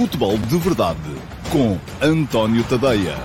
Futebol de Verdade com António Tadeia.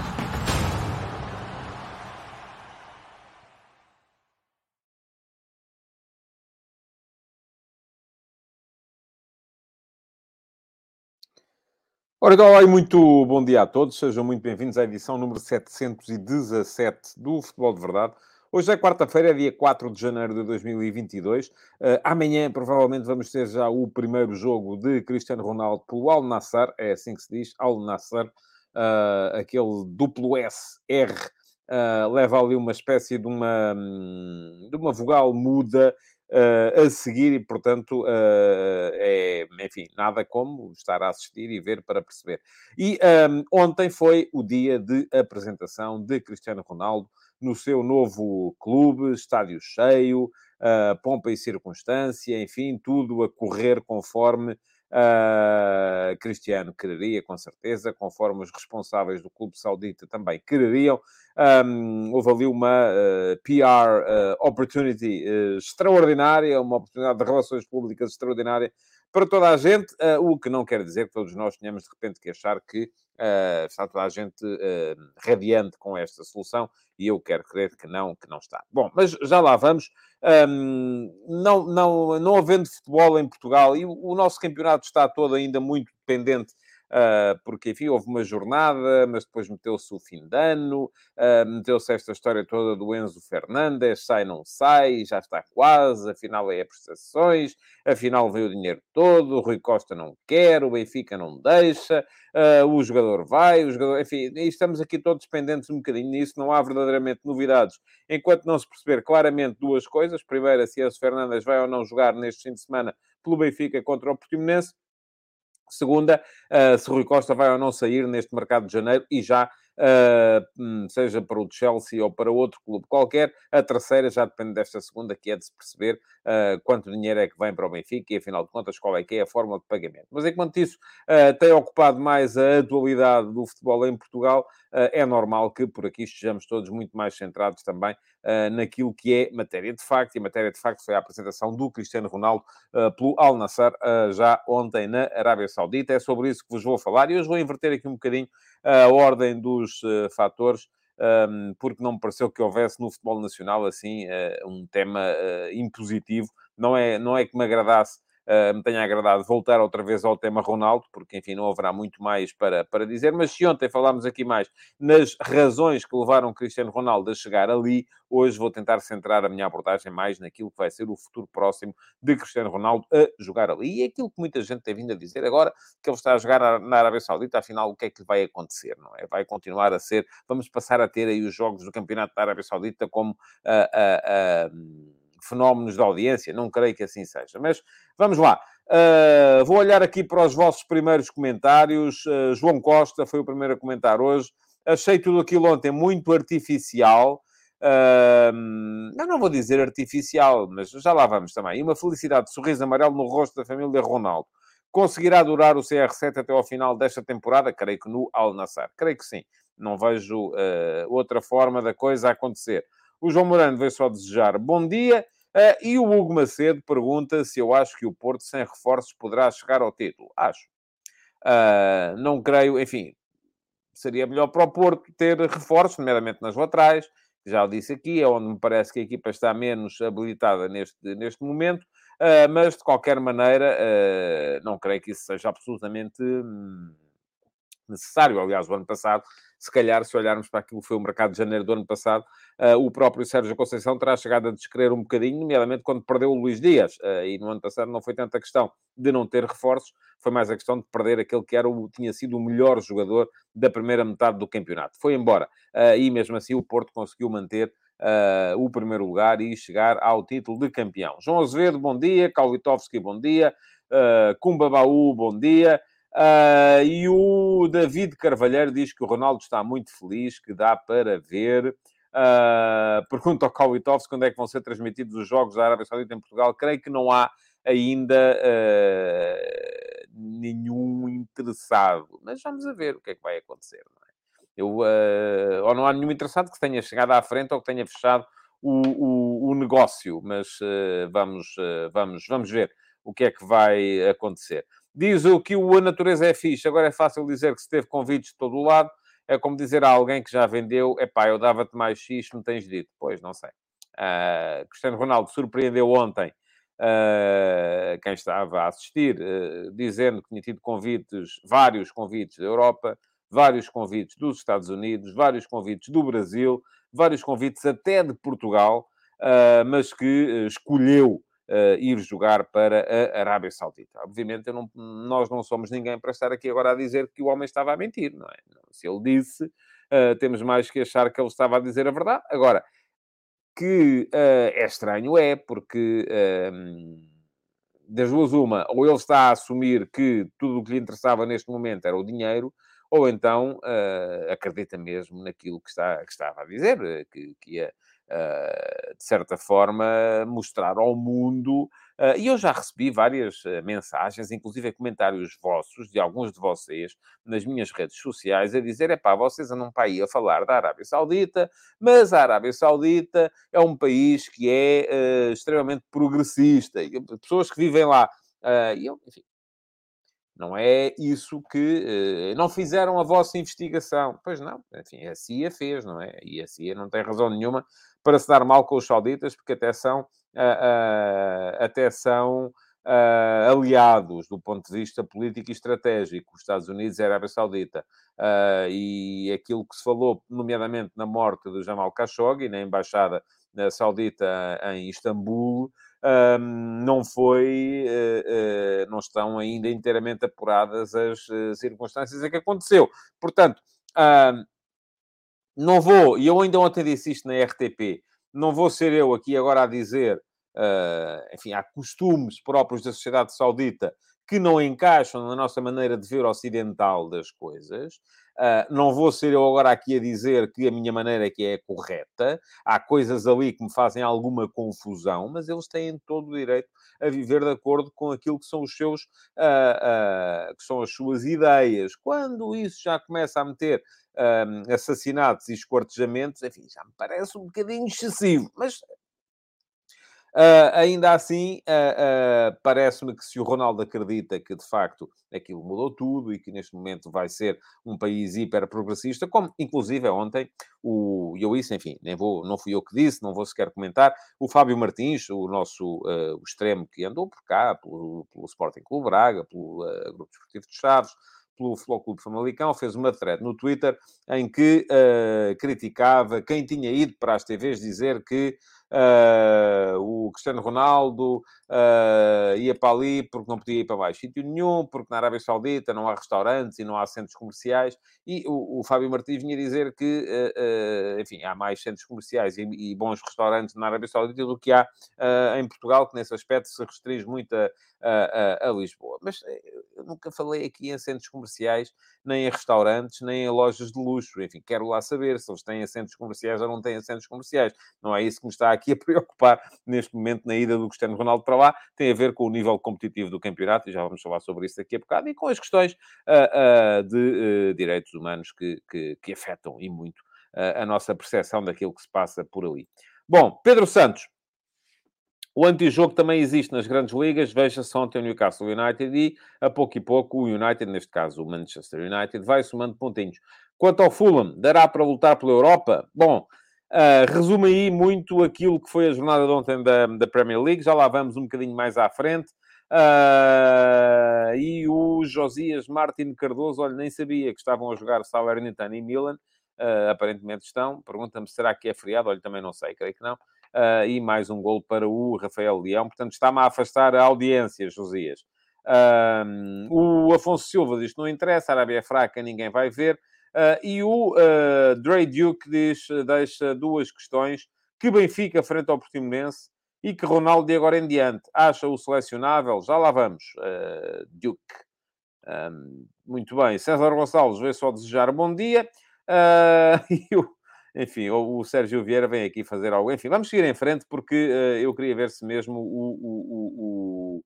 Ora, olá muito bom dia a todos. Sejam muito bem-vindos à edição número 717 do Futebol de Verdade. Hoje é quarta-feira, dia 4 de janeiro de 2022. Uh, amanhã, provavelmente, vamos ter já o primeiro jogo de Cristiano Ronaldo pelo Al Nassr, é assim que se diz, Al Nassr, uh, aquele duplo S-R, uh, leva ali uma espécie de uma, hum, de uma vogal muda uh, a seguir e, portanto, uh, é, enfim, nada como estar a assistir e ver para perceber. E um, ontem foi o dia de apresentação de Cristiano Ronaldo no seu novo clube, estádio cheio, uh, pompa e circunstância, enfim, tudo a correr conforme uh, Cristiano quereria, com certeza, conforme os responsáveis do clube saudita também quereriam. Um, houve ali uma uh, PR uh, opportunity extraordinária, uma oportunidade de relações públicas extraordinária para toda a gente, o que não quer dizer que todos nós tenhamos de repente que achar que Uh, está toda a gente uh, radiante com esta solução e eu quero crer que não, que não está. Bom, mas já lá vamos. Um, não, não, não havendo futebol em Portugal e o, o nosso campeonato está todo ainda muito dependente porque, enfim, houve uma jornada, mas depois meteu-se o fim de ano, uh, meteu-se esta história toda do Enzo Fernandes, sai, não sai, já está quase, afinal é prestações, afinal veio o dinheiro todo, o Rui Costa não quer, o Benfica não deixa, uh, o jogador vai, o jogador... Enfim, estamos aqui todos dependentes um bocadinho nisso, não há verdadeiramente novidades, enquanto não se perceber claramente duas coisas. Primeira, se Enzo Fernandes vai ou não jogar neste fim de semana pelo Benfica contra o Portimonense, Segunda, uh, se Rui Costa vai ou não sair neste mercado de janeiro e já seja para o Chelsea ou para outro clube qualquer. A terceira já depende desta segunda, que é de se perceber uh, quanto dinheiro é que vem para o Benfica e, afinal de contas, qual é que é a forma de pagamento. Mas enquanto isso uh, tem ocupado mais a atualidade do futebol em Portugal, é normal que por aqui estejamos todos muito mais centrados também naquilo que é matéria de facto, e matéria de facto foi a apresentação do Cristiano Ronaldo pelo Al Nassr já ontem na Arábia Saudita. É sobre isso que vos vou falar e hoje vou inverter aqui um bocadinho a ordem dos uh, fatores, porque não me pareceu que houvesse no futebol nacional assim uh, um tema uh, impositivo. Não é, não é que me agradasse me tenha agradado voltar outra vez ao tema Ronaldo, porque, enfim, não haverá muito mais para, para dizer. Mas se ontem falámos aqui mais nas razões que levaram Cristiano Ronaldo a chegar ali, hoje vou tentar centrar a minha abordagem mais naquilo que vai ser o futuro próximo de Cristiano Ronaldo a jogar ali. E é aquilo que muita gente tem vindo a dizer agora, que ele está a jogar na Arábia Saudita, afinal, o que é que vai acontecer, não é? Vai continuar a ser... Vamos passar a ter aí os jogos do Campeonato da Arábia Saudita como... Uh, uh, uh, fenómenos de audiência, não creio que assim seja. Mas vamos lá. Uh, vou olhar aqui para os vossos primeiros comentários. Uh, João Costa foi o primeiro a comentar hoje. Achei tudo aquilo ontem muito artificial. Uh, eu não vou dizer artificial, mas já lá vamos também. E uma felicidade de sorriso amarelo no rosto da família Ronaldo. Conseguirá durar o CR7 até ao final desta temporada? Creio que no Al Nassr. Creio que sim. Não vejo uh, outra forma da coisa acontecer. O João Morano veio só desejar bom dia. Uh, e o Hugo Macedo pergunta se eu acho que o Porto, sem reforços, poderá chegar ao título. Acho. Uh, não creio, enfim, seria melhor para o Porto ter reforços, nomeadamente nas laterais. Já o disse aqui, é onde me parece que a equipa está menos habilitada neste, neste momento. Uh, mas, de qualquer maneira, não creio que isso seja absolutamente hum, necessário. Aliás, o ano passado se calhar, se olharmos para aquilo que foi o mercado de janeiro do ano passado, uh, o próprio Sérgio Conceição terá chegado a descrever um bocadinho, nomeadamente quando perdeu o Luís Dias. Uh, e no ano passado não foi tanta questão de não ter reforços, foi mais a questão de perder aquele que era o, tinha sido o melhor jogador da primeira metade do campeonato. Foi embora. Uh, e mesmo assim o Porto conseguiu manter Uh, o primeiro lugar e chegar ao título de campeão. João Azevedo, bom dia. Kalwitovski, bom dia. Uh, Kumba Baú, bom dia. Uh, e o David Carvalheiro diz que o Ronaldo está muito feliz, que dá para ver. Uh, pergunta ao Kowitowski quando é que vão ser transmitidos os jogos da Arábia Saudita em Portugal. Creio que não há ainda uh, nenhum interessado, mas vamos a ver o que é que vai acontecer. Não é? Eu, uh, ou não há nenhum interessado que tenha chegado à frente ou que tenha fechado o, o, o negócio, mas vamos, vamos, vamos ver o que é que vai acontecer. Diz o que a natureza é fixe. Agora é fácil dizer que se teve convites de todo o lado. É como dizer a alguém que já vendeu, epá, eu dava-te mais X, me tens dito. Pois, não sei. Uh, Cristiano Ronaldo surpreendeu ontem uh, quem estava a assistir, uh, dizendo que tinha tido convites, vários convites da Europa, vários convites dos Estados Unidos, vários convites do Brasil, vários convites até de Portugal, mas que escolheu uh, ir jogar para a Arábia Saudita. Obviamente, não, nós não somos ninguém para estar aqui agora a dizer que o homem estava a mentir, não é? Se ele disse, uh, temos mais que achar que ele estava a dizer a verdade. Agora, que uh, é estranho, é, porque ehm, das duas uma, ou ele está a assumir que tudo o que lhe interessava neste momento era o dinheiro, ou então uh, acredita mesmo naquilo que, está, que estava a dizer, que, que ia eh, de certa forma, mostrar ao mundo. Eh, e eu já recebi várias eh, mensagens, inclusive comentários vossos, de alguns de vocês, nas minhas redes sociais, a dizer: é pá, vocês andam para aí a falar da Arábia Saudita, mas a Arábia Saudita é um país que é extremamente progressista, e pessoas que vivem lá. e eu, enfim, não é isso que... não fizeram a vossa investigação. Pois não. Enfim, a CIA fez, não é? E a CIA não tem razão nenhuma para se dar mal com os sauditas, porque até são, uh, uh, até são uh, aliados do ponto de vista político e estratégico, os Estados Unidos e a Arábia Saudita. e aquilo que se falou, nomeadamente na morte do Jamal Khashoggi, na embaixada saudita em Istambul, não foi, não estão ainda inteiramente apuradas as circunstâncias em que aconteceu. Portanto, não vou, e eu ainda ontem disse isto na RTP, não vou ser eu aqui agora a dizer, uh, enfim, há costumes próprios da sociedade saudita que não encaixam na nossa maneira de ver ocidental das coisas. Uh, não vou ser eu agora aqui a dizer que a minha maneira é que é correta. Há coisas ali que me fazem alguma confusão, mas eles têm todo o direito a viver de acordo com aquilo que são os seus, uh, uh, que são as suas ideias. Quando isso já começa a meter assassinatos e esquartejamentos, enfim, já me parece um bocadinho excessivo, mas Uh, ainda assim, uh, uh, parece-me que se o Ronaldo acredita que de facto aquilo mudou tudo e que neste momento vai ser um país hiper progressista, como inclusive ontem o eu isso, enfim, nem vou, não fui eu que disse, não vou sequer comentar, o Fábio Martins, o nosso o extremo que andou por cá, pelo, pelo Sporting Clube Braga, pelo Grupo Desportivo de Chaves, pelo Clube Famalicão, fez uma thread no Twitter em que uh, criticava quem tinha ido para as TVs dizer que Uh, o Cristiano Ronaldo uh, ia para ali porque não podia ir para mais sítio nenhum, porque na Arábia Saudita não há restaurantes e não há centros comerciais. E o, o Fábio Martins vinha dizer que, uh, enfim, há mais centros comerciais e, e, bons restaurantes na Arábia Saudita do que há em Portugal, que nesse aspecto se restringe muito a, a, a, Lisboa. Mas eu nunca falei aqui em centros comerciais, nem em restaurantes, nem em lojas de luxo. Enfim, quero lá saber se eles têm centros comerciais ou não têm centros comerciais. Não é isso que me está aqui a preocupar neste momento na ida do Cristiano Ronaldo para lá. Tem a ver com o nível competitivo do campeonato, e já vamos falar sobre isso daqui a bocado, e com as questões uh, uh, de uh, direitos humanos que, que, que, afetam e muito a nossa percepção daquilo que se passa por ali. Bom, Pedro Santos. O antijogo também existe nas grandes ligas. Veja-se ontem o Newcastle United e, a pouco e pouco, o United, neste caso o Manchester United, vai somando pontinhos. Quanto ao Fulham, dará para lutar pela Europa? Bom, Uh, resume aí muito aquilo que foi a jornada de ontem da, da Premier League. Já lá vamos um bocadinho mais à frente. Uh, e o Josias Martin Cardoso, olha, nem sabia que estavam a jogar Salernitana e Milan. Uh, aparentemente estão. Pergunta-me, será que é feriado? Olha, também não sei, creio que não. E mais um gol para o Rafael Leão. Portanto, está-me a afastar a audiência, Josias. o Afonso Silva diz que não interessa, a Arábia é fraca, ninguém vai ver. Uh, e o uh, Dre Duke diz, deixa duas questões. Que Benfica frente ao Portimonense e que Ronaldo de agora em diante acha o selecionável? Já lá vamos, uh, Duke. Muito bem. César Gonçalves veio só desejar bom dia. E o, enfim, o, o, Sérgio Vieira vem aqui fazer algo. Enfim, vamos seguir em frente porque eu queria ver se mesmo o, o, o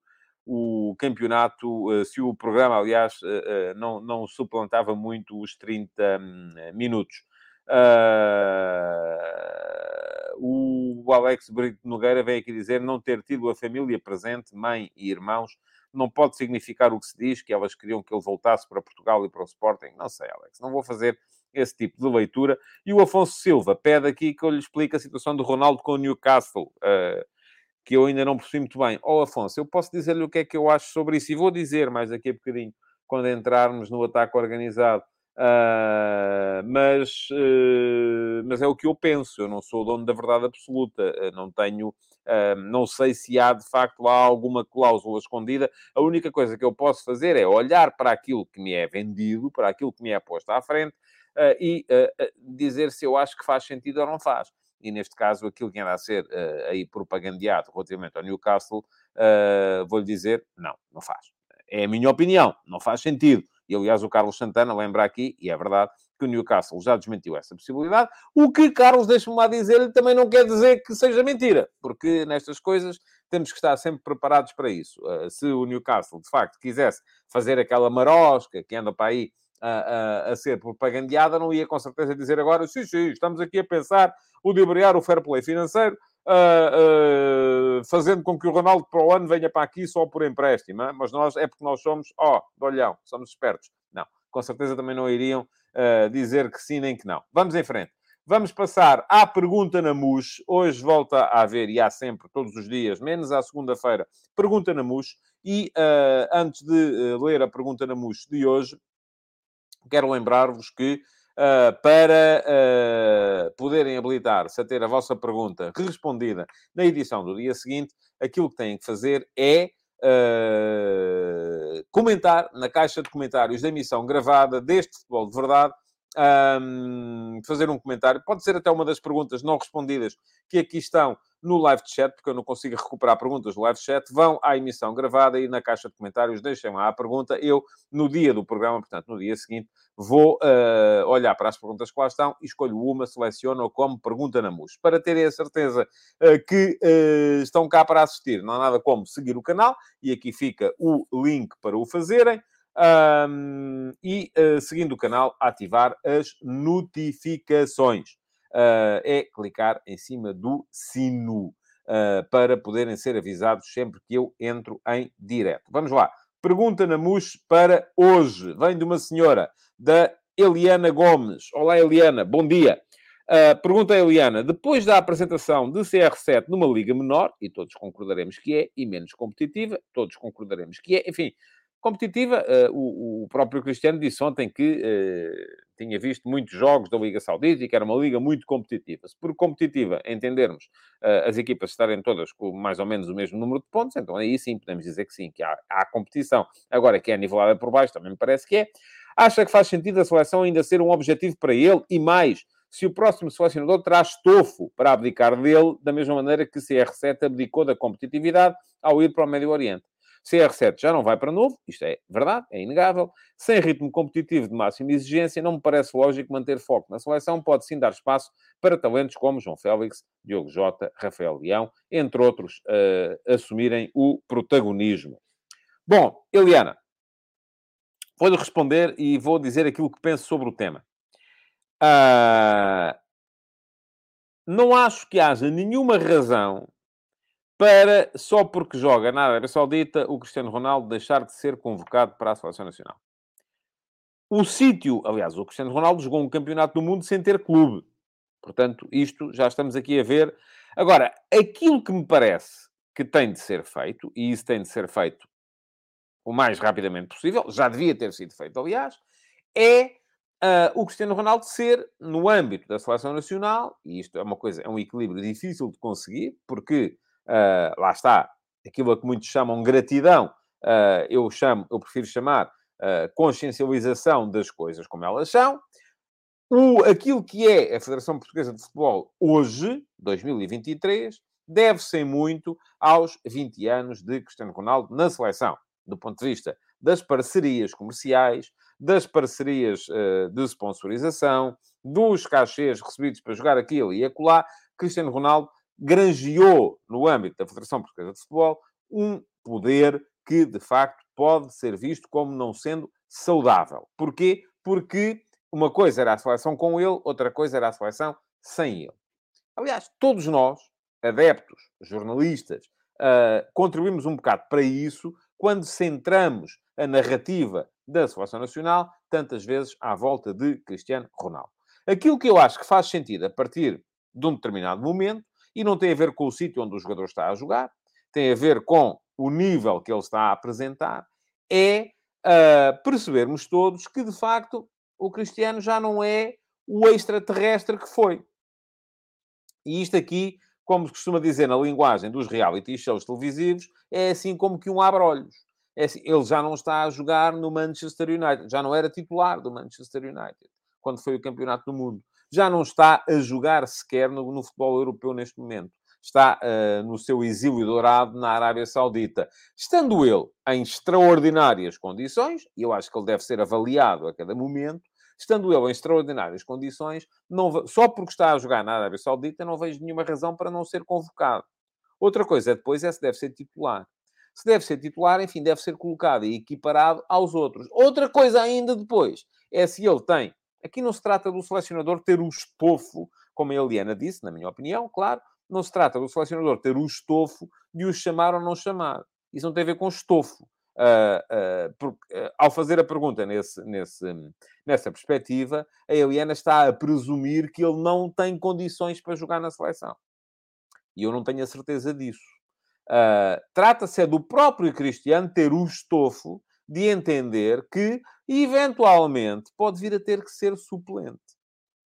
campeonato, eh, se o programa, aliás, eh, eh, não, não suplantava muito os 30 hum, minutos. Uh, o Alex Brito Nogueira vem aqui dizer não ter tido a família presente, mãe e irmãos, não pode significar o que se diz, que elas queriam que ele voltasse para Portugal e para o Sporting. Não sei, Alex, não vou fazer esse tipo de leitura. E o Afonso Silva pede aqui que eu lhe explique a situação do Ronaldo com o Newcastle, uh, que eu ainda não percebi muito bem. Ó oh, Afonso, eu posso dizer-lhe o que é que eu acho sobre isso, e vou dizer mais daqui a bocadinho, quando entrarmos no ataque organizado. Uh, mas, uh, mas é o que eu penso. Eu não sou o dono da verdade absoluta. Uh, não tenho, não sei se há de facto lá alguma cláusula escondida. A única coisa que eu posso fazer é olhar para aquilo que me é vendido, para aquilo que me é posto à frente e dizer se eu acho que faz sentido ou não faz. E neste caso, aquilo que anda a ser aí propagandeado relativamente ao Newcastle, vou-lhe dizer, não, não faz. É a minha opinião, não faz sentido. E, aliás, o Carlos Santana lembra aqui, e é verdade, que o Newcastle já desmentiu essa possibilidade. O que, Carlos, deixa-me lá dizer-lhe, também não quer dizer que seja mentira, porque nestas coisas temos que estar sempre preparados para isso. Uh, se o Newcastle, de facto, quisesse fazer aquela marosca que anda para aí a, a, a, ser propagandeada, não ia com certeza dizer agora, sim, sim, estamos aqui a pensar o de o fair play financeiro, uh, uh, fazendo com que o Ronaldo para o ano venha para aqui só por empréstimo. Hein? Mas nós, é porque nós somos, ó, oh, de olhão, somos espertos. Não, com certeza também não iriam uh, dizer que sim nem que não. Vamos em frente. Vamos passar à pergunta na MUS. Hoje volta a haver, e há sempre, todos os dias, menos à segunda-feira, pergunta na MUS. E antes de ler a pergunta na MUS de hoje, quero lembrar-vos que Uh, para uh, poderem habilitar-se a ter a vossa pergunta respondida na edição do dia seguinte, aquilo que têm que fazer é uh, comentar na caixa de comentários da emissão gravada deste Futebol de Verdade um, fazer um comentário. Pode ser até uma das perguntas não respondidas que aqui estão no live chat, porque eu não consigo recuperar perguntas no live chat. Vão à emissão gravada e na caixa de comentários deixem lá a pergunta. Eu, no dia do programa, portanto, no dia seguinte, vou uh, olhar para as perguntas que lá estão escolho uma, seleciono como pergunta na MUS. Para terem a certeza uh, que uh, estão cá para assistir, não há nada como seguir o canal e aqui fica o link para o fazerem. Um, e, uh, seguindo o canal, ativar as notificações. Uh, é clicar em cima do sino uh, para poderem ser avisados sempre que eu entro em direto. Vamos lá. Pergunta na MUS para hoje. Vem de uma senhora, da Eliana Gomes. Olá, Eliana. Bom dia. Uh, pergunta a Eliana, depois da apresentação de CR7 numa liga menor, e todos concordaremos que é, e menos competitiva, todos concordaremos que é, enfim, competitiva. Uh, o, próprio Cristiano disse ontem que uh, tinha visto muitos jogos da Liga Saudita e que era uma liga muito competitiva. Se por competitiva entendermos uh, as equipas estarem todas com mais ou menos o mesmo número de pontos, então aí sim podemos dizer que sim, que há, há competição. Agora, que é nivelada por baixo, também me parece que é. Acha que faz sentido a seleção ainda ser um objetivo para ele e mais se o próximo selecionador traz estofo para abdicar dele, da mesma maneira que CR7 abdicou da competitividade ao ir para o Médio Oriente. CR7 já não vai para novo, isto é verdade, é inegável. Sem ritmo competitivo de máxima exigência, não me parece lógico manter foco na seleção. Pode sim dar espaço para talentos como João Félix, Diogo Jota, Rafael Leão, entre outros, uh, assumirem o protagonismo. Bom, Eliana, vou-lhe responder e vou dizer aquilo que penso sobre o tema. Uh, não acho que haja nenhuma razão para, só porque joga na Arábia Saudita, o Cristiano Ronaldo deixar de ser convocado para a Seleção Nacional. O sítio, aliás, o Cristiano Ronaldo jogou um campeonato do mundo sem ter clube. Portanto, isto já estamos aqui a ver. Agora, aquilo que me parece que tem de ser feito, e isso tem de ser feito o mais rapidamente possível, já devia ter sido feito, aliás, é uh, o Cristiano Ronaldo ser, no âmbito da seleção nacional, e isto é uma coisa, é um equilíbrio difícil de conseguir, porque uh, lá está, aquilo a que muitos chamam gratidão, uh, eu chamo, eu prefiro chamar uh, consciencialização das coisas como elas são. O, aquilo que é a Federação Portuguesa de Futebol hoje, 2023, deve-se muito aos 20 anos de Cristiano Ronaldo na seleção, do ponto de vista das parcerias comerciais, das parcerias uh, de sponsorização, dos cachês recebidos para jogar aquilo e acolá. Cristiano Ronaldo granjeou, no âmbito da Federação Portuguesa de Futebol, um poder que, de facto, pode ser visto como não sendo saudável. Porquê? Porque uma coisa era a seleção com ele, outra coisa era a seleção sem ele. Aliás, todos nós, adeptos, jornalistas, uh, contribuímos um bocado para isso, quando centramos a narrativa da seleção nacional, tantas vezes à volta de Cristiano Ronaldo. Aquilo que eu acho que faz sentido a partir de um determinado momento, e não tem a ver com o sítio onde o jogador está a jogar, tem a ver com o nível que ele está a apresentar, é uh, percebermos todos que, de facto, o Cristiano já não é o extraterrestre que foi. E isto aqui, como se costuma dizer na linguagem dos reality shows televisivos, é assim como que um abre-olhos. É assim, ele já não está a jogar no Manchester United, já não era titular do Manchester United, quando foi o campeonato do mundo. Já não está a jogar sequer no, no futebol europeu neste momento está uh, no seu exílio dourado na Arábia Saudita. Estando ele em extraordinárias condições, e eu acho que ele deve ser avaliado a cada momento, estando ele em extraordinárias condições, não, só porque está a jogar na Arábia Saudita, não vejo nenhuma razão para não ser convocado. Outra coisa depois é se deve ser titular. Se deve ser titular, enfim, deve ser colocado e equiparado aos outros. Outra coisa ainda depois é se ele tem. Aqui não se trata do selecionador ter o estofo, como a Eliana disse, na minha opinião, claro, não se trata do selecionador ter o estofo de o chamar ou não chamar. Isso não tem a ver com estofo. Uh, uh, uh, ao fazer a pergunta nesse, nesse, nessa perspectiva, a Eliana está a presumir que ele não tem condições para jogar na seleção. E eu não tenho a certeza disso. Trata-se é do próprio Cristiano ter o estofo de entender que, eventualmente, pode vir a ter que ser suplente.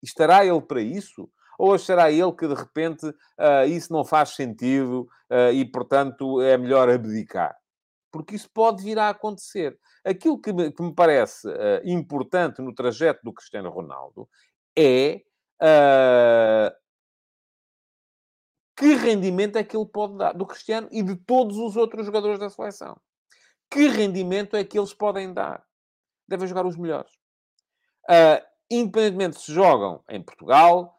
Estará ele para isso? Ou achará ele que, de repente, uh, isso não faz sentido uh, e, portanto, é melhor abdicar? Porque isso pode vir a acontecer. Aquilo que me, que me parece uh, importante no trajeto do Cristiano Ronaldo é que rendimento é que ele pode dar do Cristiano e de todos os outros jogadores da seleção. Que rendimento é que eles podem dar? Devem jogar os melhores. Uh, independentemente se jogam em Portugal,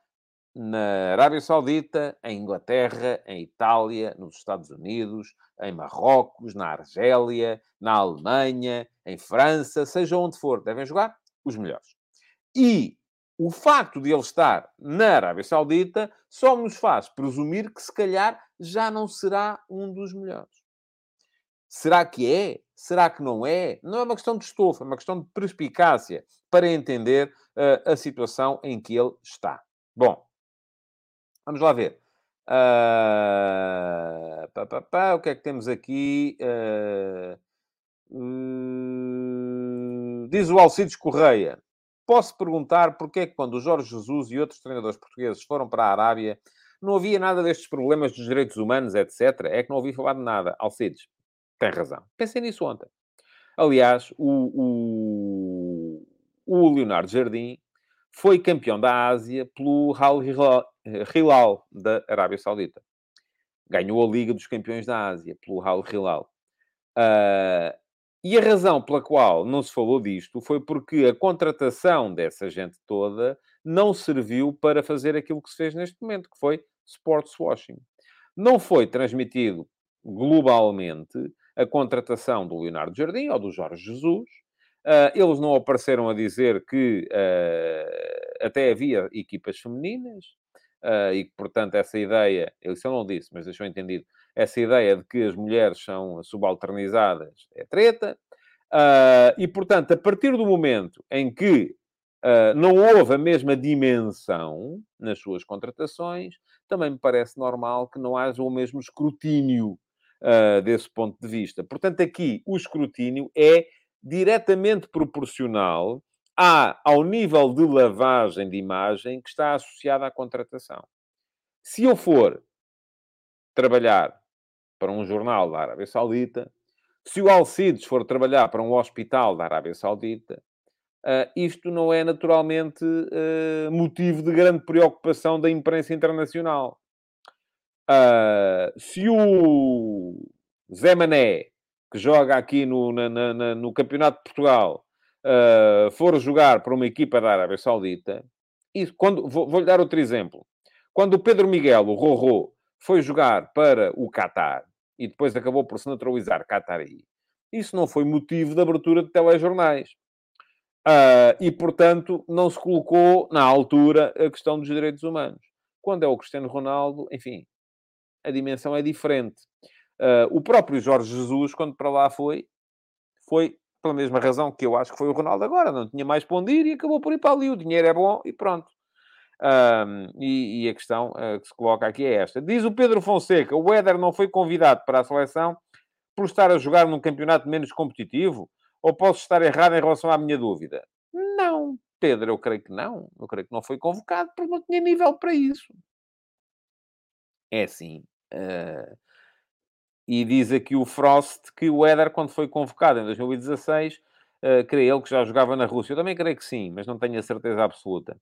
na Arábia Saudita, em Inglaterra, em Itália, nos Estados Unidos, em Marrocos, na Argélia, na Alemanha, em França, seja onde for, devem jogar os melhores. E o facto de ele estar na Arábia Saudita só nos faz presumir que, se calhar, já não será um dos melhores. Será que é? Será que não é? Não é uma questão de estofa, é uma questão de perspicácia para entender uh, a situação em que ele está. Bom, Vamos lá ver. Uh, pá, pá, pá, o que é que temos aqui? Uh, uh, diz o Alcides Correia. Posso perguntar porque é que quando o Jorge Jesus e outros treinadores portugueses foram para a Arábia não havia nada destes problemas dos direitos humanos, etc. É que não ouvi falar de nada. Alcides, tem razão. Pensei nisso ontem. Aliás, o, o, o Leonardo Jardim foi campeão da Ásia pelo Al Hilal da Arábia Saudita. Ganhou a Liga dos Campeões da Ásia pelo Al Hilal. Uh, e a razão pela qual não se falou disto foi porque a contratação dessa gente toda não serviu para fazer aquilo que se fez neste momento, que foi sports washing. Não foi transmitido globalmente a contratação do Leonardo Jardim ou do Jorge Jesus, Uh, eles não apareceram a dizer que uh, até havia equipas femininas uh, e que, portanto, essa ideia, isso eu não disse, mas deixou entendido, essa ideia de que as mulheres são subalternizadas é treta. e, portanto, a partir do momento em que não houve a mesma dimensão nas suas contratações, também me parece normal que não haja o mesmo escrutínio desse ponto de vista. Portanto, aqui o escrutínio é diretamente proporcional à, ao nível de lavagem de imagem que está associada à contratação. Se eu for trabalhar para um jornal da Arábia Saudita, se o Alcides for trabalhar para um hospital da Arábia Saudita, uh, isto não é naturalmente uh, motivo de grande preocupação da imprensa internacional. Uh, se o Zé Mané que joga aqui no, na, na, no Campeonato de Portugal uh, for jogar para uma equipa da Arábia Saudita, isso, quando, vou, vou-lhe dar outro exemplo. Quando o Pedro Miguel, o Rorô, foi jogar para o Qatar e depois acabou por se naturalizar Qatari, isso não foi motivo de abertura de telejornais. Uh, e, portanto, não se colocou na altura a questão dos direitos humanos. Quando é o Cristiano Ronaldo, enfim, a dimensão é diferente. Uh, o próprio Jorge Jesus, quando para lá foi, foi pela mesma razão que eu acho que foi o Ronaldo agora. Não tinha mais para onde ir e acabou por ir para ali. O dinheiro é bom e pronto. Um, e, e, a questão uh, que se coloca aqui é esta. Diz o Pedro Fonseca, o Éder não foi convidado para a seleção por estar a jogar num campeonato menos competitivo? Ou posso estar errado em relação à minha dúvida? Não, Pedro, eu creio que não. Eu creio que não foi convocado porque não tinha nível para isso. É assim. Uh... E diz aqui o Frost que o Éder, quando foi convocado em 2016, uh, creio ele que já jogava na Rússia. Eu também creio que sim, mas não tenho a certeza absoluta.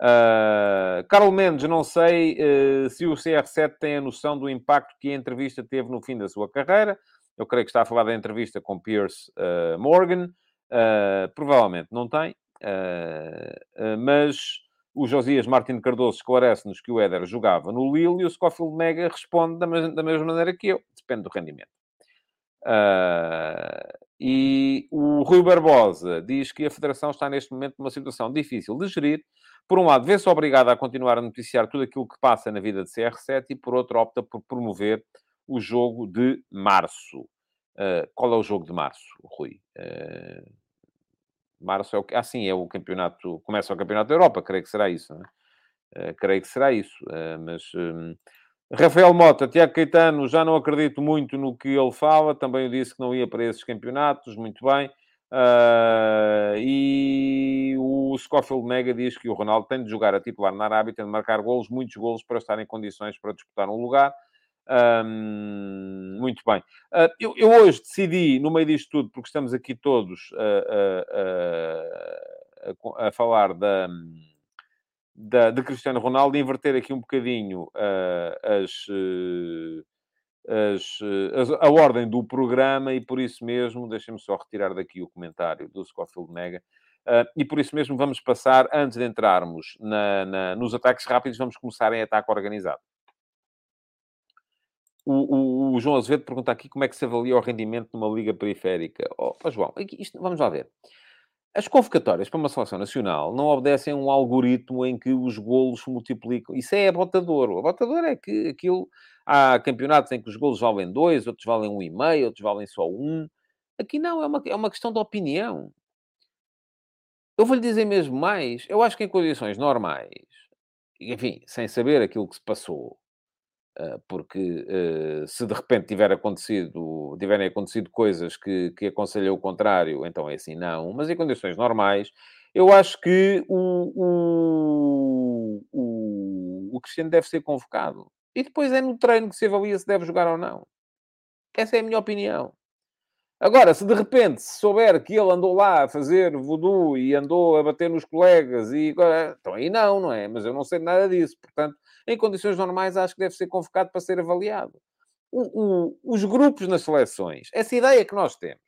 Uh, Carlos Mendes, não sei uh, se o CR7 tem a noção do impacto que a entrevista teve no fim da sua carreira. Eu creio que está a falar da entrevista com Pierce uh, Morgan. Provavelmente não tem. mas o Josias Martins Cardoso esclarece-nos que o Éder jogava no Lille e o Scofield Mega responde da, mes da mesma maneira que eu. Depende do rendimento. e o Rui Barbosa diz que a Federação está neste momento numa situação difícil de gerir por um lado, vê-se obrigada a continuar a noticiar tudo aquilo que passa na vida de CR7 e, por outro, opta por promover o jogo de março. Uh, qual é o jogo de março, Rui? Uh, março é o que... Ah, sim, é o campeonato... Começa o campeonato da Europa, creio que será isso, é? Uh, creio que será isso, mas... Um... Rafael Mota, Tiago Caetano, já não acredito muito no que ele fala, também disse que não ia para esses campeonatos, muito bem. Uh, e o Scofield Mega diz que o Ronaldo tem de jogar a titular na Arábia, tem de marcar golos, muitos golos, para estar em condições para disputar um lugar. Um, muito bem. Uh, eu, eu, hoje decidi, no meio disto tudo, porque estamos aqui todos a, a, a falar da, da, de Cristiano Ronaldo, inverter aqui um bocadinho uh, as as, eh, as, a ordem do programa e por isso mesmo, deixem-me só retirar daqui o comentário do Scofield Mega, uh, e por isso mesmo vamos passar, antes de entrarmos na, na, nos ataques rápidos, vamos começar em ataque organizado. O, o, o, João Azevedo pergunta aqui como é que se avalia o rendimento numa liga periférica. Oh, João, isto, vamos lá ver. As convocatórias para uma seleção nacional não obedecem a um algoritmo em que os golos se multiplicam. Isso é abotador. O abotador é que aquilo... Há campeonatos em que os golos valem dois, outros valem um e meio, outros valem só um. Aqui não, é uma, é uma questão de opinião. Eu vou lhe dizer mesmo mais. Eu acho que em condições normais, enfim, sem saber aquilo que se passou, porque uh, se de repente tiver acontecido, tiverem acontecido coisas que, que aconselham o contrário, então é assim, não. Mas em condições normais, eu acho que o, o, o, o Cristiano deve ser convocado. E depois é no treino que se avalia se deve jogar ou não. Essa é a minha opinião. Agora, se de repente souber que ele andou lá a fazer voodoo e andou a bater nos colegas, e então aí não, não é? Mas eu não sei nada disso. Portanto, em condições normais, acho que deve ser convocado para ser avaliado. O, o, os grupos nas seleções, essa ideia que nós temos,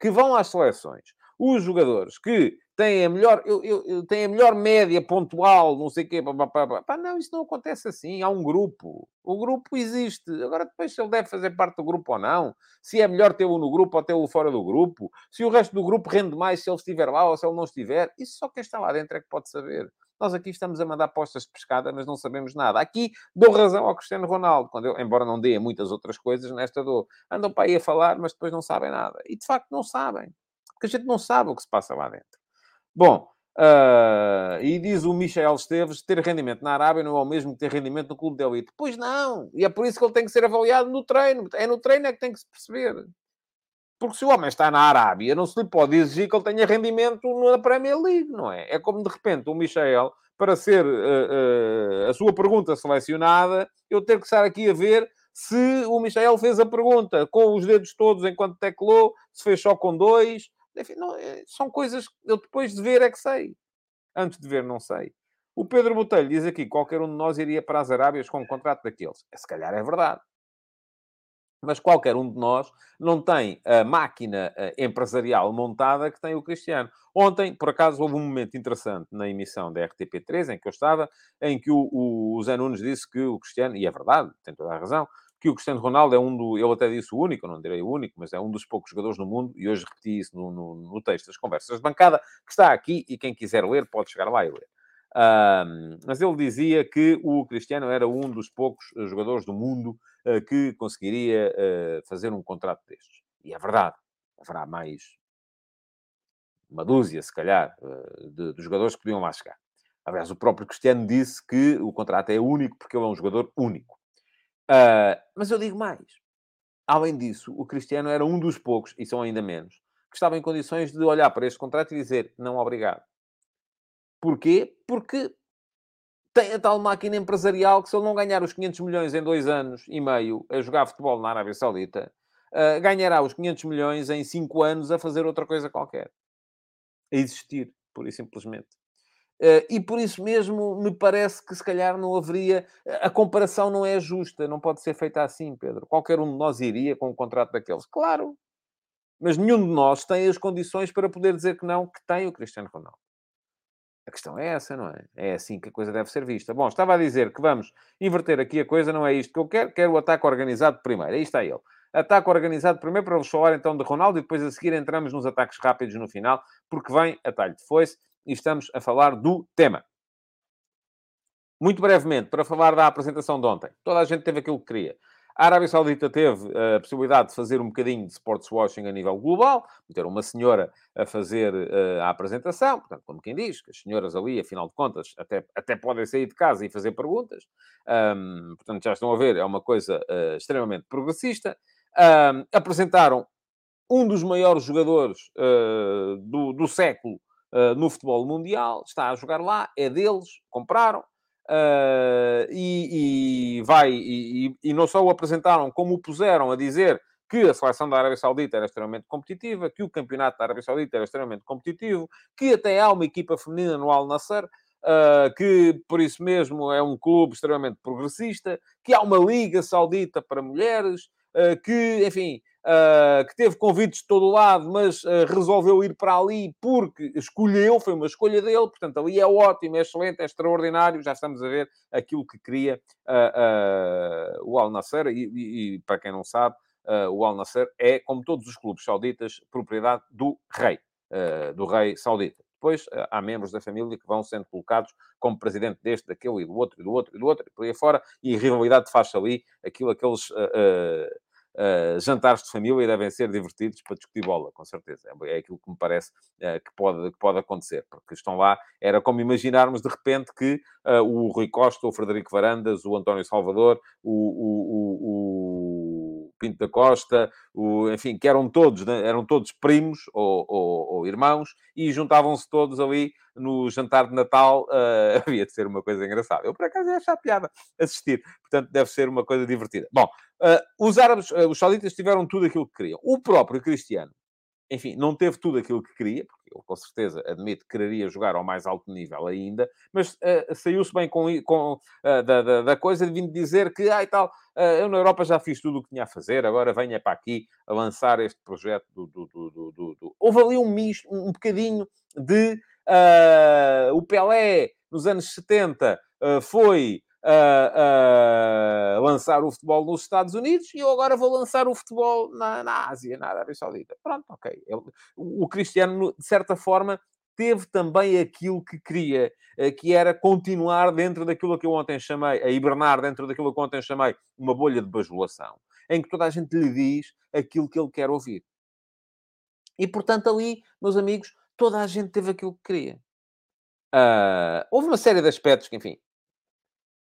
que vão às seleções, os jogadores que têm a melhor, eu, eu, eu têm a melhor média pontual, não sei o quê, pá, pá, pá, pá, não, isso não acontece assim, há um grupo. O grupo existe. Agora, depois, se ele deve fazer parte do grupo ou não, se é melhor tê-lo no grupo ou tê-lo fora do grupo, se o resto do grupo rende mais se ele estiver lá ou se ele não estiver, isso só quem está lá dentro é que pode saber. Nós aqui estamos a mandar postas de pescada, mas não sabemos nada. Aqui dou razão ao Cristiano Ronaldo, quando eu, embora não dê muitas outras coisas, nesta dou. Andam para aí a falar, mas depois não sabem nada. E de facto não sabem. Porque a gente não sabe o que se passa lá dentro. Bom, uh, e diz o Michel Esteves, ter rendimento na Arábia não é o mesmo que ter rendimento no clube de elite. Pois não! E é por isso que ele tem que ser avaliado no treino. É no treino é que tem que se perceber. Porque se o homem está na Arábia, não se lhe pode exigir que ele tenha rendimento na Premier League, não é? É como de repente o Michel, para ser uh, uh, a sua pergunta selecionada, eu ter que estar aqui a ver se o Michel fez a pergunta com os dedos todos enquanto teclou, se fez só com dois. Enfim, não, é, são coisas que eu depois de ver é que sei. Antes de ver, não sei. O Pedro Botelho diz aqui: qualquer um de nós iria para as Arábias com um contrato daqueles. Se calhar é verdade mas qualquer um de nós não tem a máquina eh, empresarial montada que tem o Cristiano. Ontem, por acaso, houve um momento interessante na emissão da RTP3, em que eu estava, em que o, o Zé Nunes disse que o Cristiano, e é verdade, tem toda a razão, que o Cristiano Ronaldo é um do, ele até disse o único, não direi o único, mas é um dos poucos jogadores no mundo, e hoje repeti isso no, no, no texto das conversas de bancada, que está aqui, e quem quiser ler pode chegar lá e ler. Um, mas ele dizia que o Cristiano era um dos poucos jogadores do mundo uh, que conseguiria uh, fazer um contrato destes. E é verdade. Haverá mais uma dúzia, se calhar, uh, de, de, jogadores que podiam lá chegar. Aliás, o próprio Cristiano disse que o contrato é único porque ele é um jogador único. mas eu digo mais. Além disso, o Cristiano era um dos poucos, e são ainda menos, que estava em condições de olhar para este contrato e dizer não obrigado. Porquê? Porque tem a tal máquina empresarial que se ele não ganhar os 500 milhões em dois anos e meio a jogar futebol na Arábia Saudita, uh, ganhará os 500 milhões em cinco anos a fazer outra coisa qualquer. A existir, pura e simplesmente. Uh, e por isso mesmo me parece que se calhar não haveria. A comparação não é justa, não pode ser feita assim, Pedro. Qualquer um de nós iria com um contrato daqueles. Claro, mas nenhum de nós tem as condições para poder dizer que não, que tem o Cristiano Ronaldo. A questão é essa, não é? É assim que a coisa deve ser vista. Bom, estava a dizer que vamos inverter aqui a coisa, não é isto que eu quero, quero o ataque organizado primeiro. Aí está ele. Ataque organizado primeiro para vos falar então de Ronaldo e depois a seguir entramos nos ataques rápidos no final, porque vem a talho de foice e estamos a falar do tema. Muito brevemente, para falar da apresentação de ontem. Toda a gente teve aquilo que queria. A Arábia Saudita teve eh, a possibilidade de fazer um bocadinho de sports washing a nível global, ter uma senhora a fazer uh, a apresentação, portanto, como quem diz, que as senhoras ali, afinal de contas, até, até podem sair de casa e fazer perguntas. Um, portanto, já estão a ver, é uma coisa uh, extremamente progressista. Um, apresentaram um dos maiores jogadores uh, do, do século no futebol mundial, está a jogar lá, é deles, compraram. Uh, e, e, vai, e, e, não só o apresentaram, como o puseram a dizer que a seleção da Arábia Saudita era extremamente competitiva, que o campeonato da Arábia Saudita era extremamente competitivo, que até há uma equipa feminina no Al Nasser, uh, que por isso mesmo é um clube extremamente progressista, que há uma liga saudita para mulheres, uh, que, enfim, uh, que teve convites de todo lado, mas uh, resolveu ir para ali porque escolheu, foi uma escolha dele, portanto, ali é ótimo, é excelente, é extraordinário, já estamos a ver aquilo que queria uh, o Al Nasser, e, e, e, para quem não sabe, o Al Nasser é, como todos os clubes sauditas, propriedade do rei, do rei saudita. Depois há membros da família que vão sendo colocados como presidente deste, daquele e do outro, e do outro, e do outro, e por aí fora, e rivalidade faz ali aquilo, aqueles uh, Uh, jantares de família devem ser divertidos para discutir bola, com certeza. É, é aquilo que me parece uh, que, pode, que pode acontecer, porque estão lá. Era como imaginarmos de repente que uh, o Rui Costa, o Frederico Varandas, o António Salvador, o, o, o, o Pinto da Costa, o, enfim, que eram todos, né? eram todos primos ou, ou, ou irmãos e juntavam-se todos ali no jantar de Natal. havia de ser uma coisa engraçada. Eu, por acaso, ia achar piada assistir, portanto, deve ser uma coisa divertida. Bom. Uh, os árabes, uh, os sauditas tiveram tudo aquilo que queriam. O próprio Cristiano, enfim, não teve tudo aquilo que queria, porque ele com certeza admite que quereria jogar ao mais alto nível ainda, mas uh, saiu-se bem com, com da, da, da, coisa de vir dizer que, ah, e tal, eu na Europa já fiz tudo o que tinha a fazer, agora venha para aqui a lançar este projeto do, do, do, do, do. Houve ali um misto, um bocadinho de... o Pelé, nos anos 70, foi a, lançar o futebol nos Estados Unidos e eu agora vou lançar o futebol na, na Ásia, na Arábia Saudita. Pronto, ok. Ele, o Cristiano, de certa forma, teve também aquilo que queria, eh, que era continuar dentro daquilo que eu ontem chamei, a hibernar dentro daquilo que ontem chamei uma bolha de bajulação, em que toda a gente lhe diz aquilo que ele quer ouvir. E, portanto, ali, meus amigos, toda a gente teve aquilo que queria. Uh, houve uma série de aspectos que, enfim,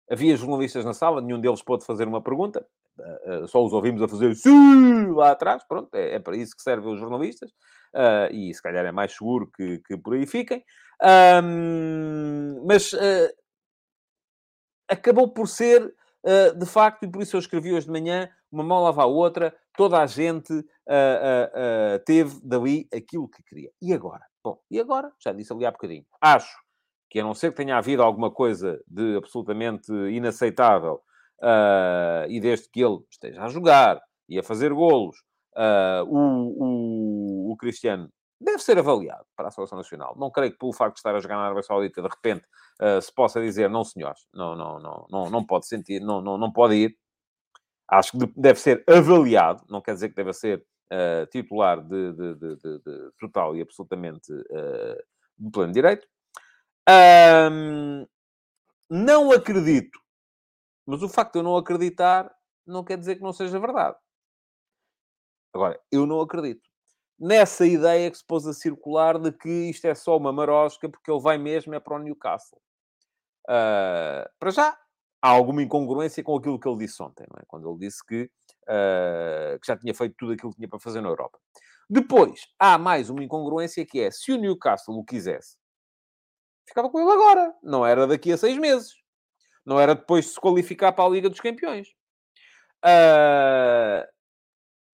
Havia jornalistas na sala, nenhum deles pôde fazer uma pergunta, uh, só os ouvimos a fazer lá atrás, pronto, é, é, para isso que servem os jornalistas, uh, e se calhar é mais seguro que, que por aí fiquem. Mas uh, acabou por ser, de facto, e por isso eu escrevi hoje de manhã, uma mão lava a outra, toda a gente teve dali aquilo que queria. E agora? Bom, e agora? Já disse ali há bocadinho. Acho que a não ser que tenha havido alguma coisa de absolutamente inaceitável, uh, e desde que ele esteja a jogar e a fazer golos, uh, o, o, o, Cristiano deve ser avaliado para a Seleção Nacional. Não creio que pelo facto de estar a jogar na Arábia Saudita, de repente, uh, se possa dizer, não senhores, não, não, não, não, não pode sentir, não, não, não pode ir. Acho que deve ser avaliado, não quer dizer que deva ser titular de, de, de, de, total e absolutamente de pleno direito, Um, não acredito. Mas o facto de eu não acreditar não quer dizer que não seja verdade. Agora, eu não acredito. Nessa ideia que se pôs a circular de que isto é só uma marosca, porque ele vai mesmo é para o Newcastle. Uh, para já, há alguma incongruência com aquilo que ele disse ontem, é? quando ele disse que, uh, que, já tinha feito tudo aquilo que tinha para fazer na Europa. Depois, há mais uma incongruência que é, se o Newcastle o quisesse, ficava com ele agora. Não era daqui a seis meses. Não era depois de se qualificar para a Liga dos Campeões. Uh...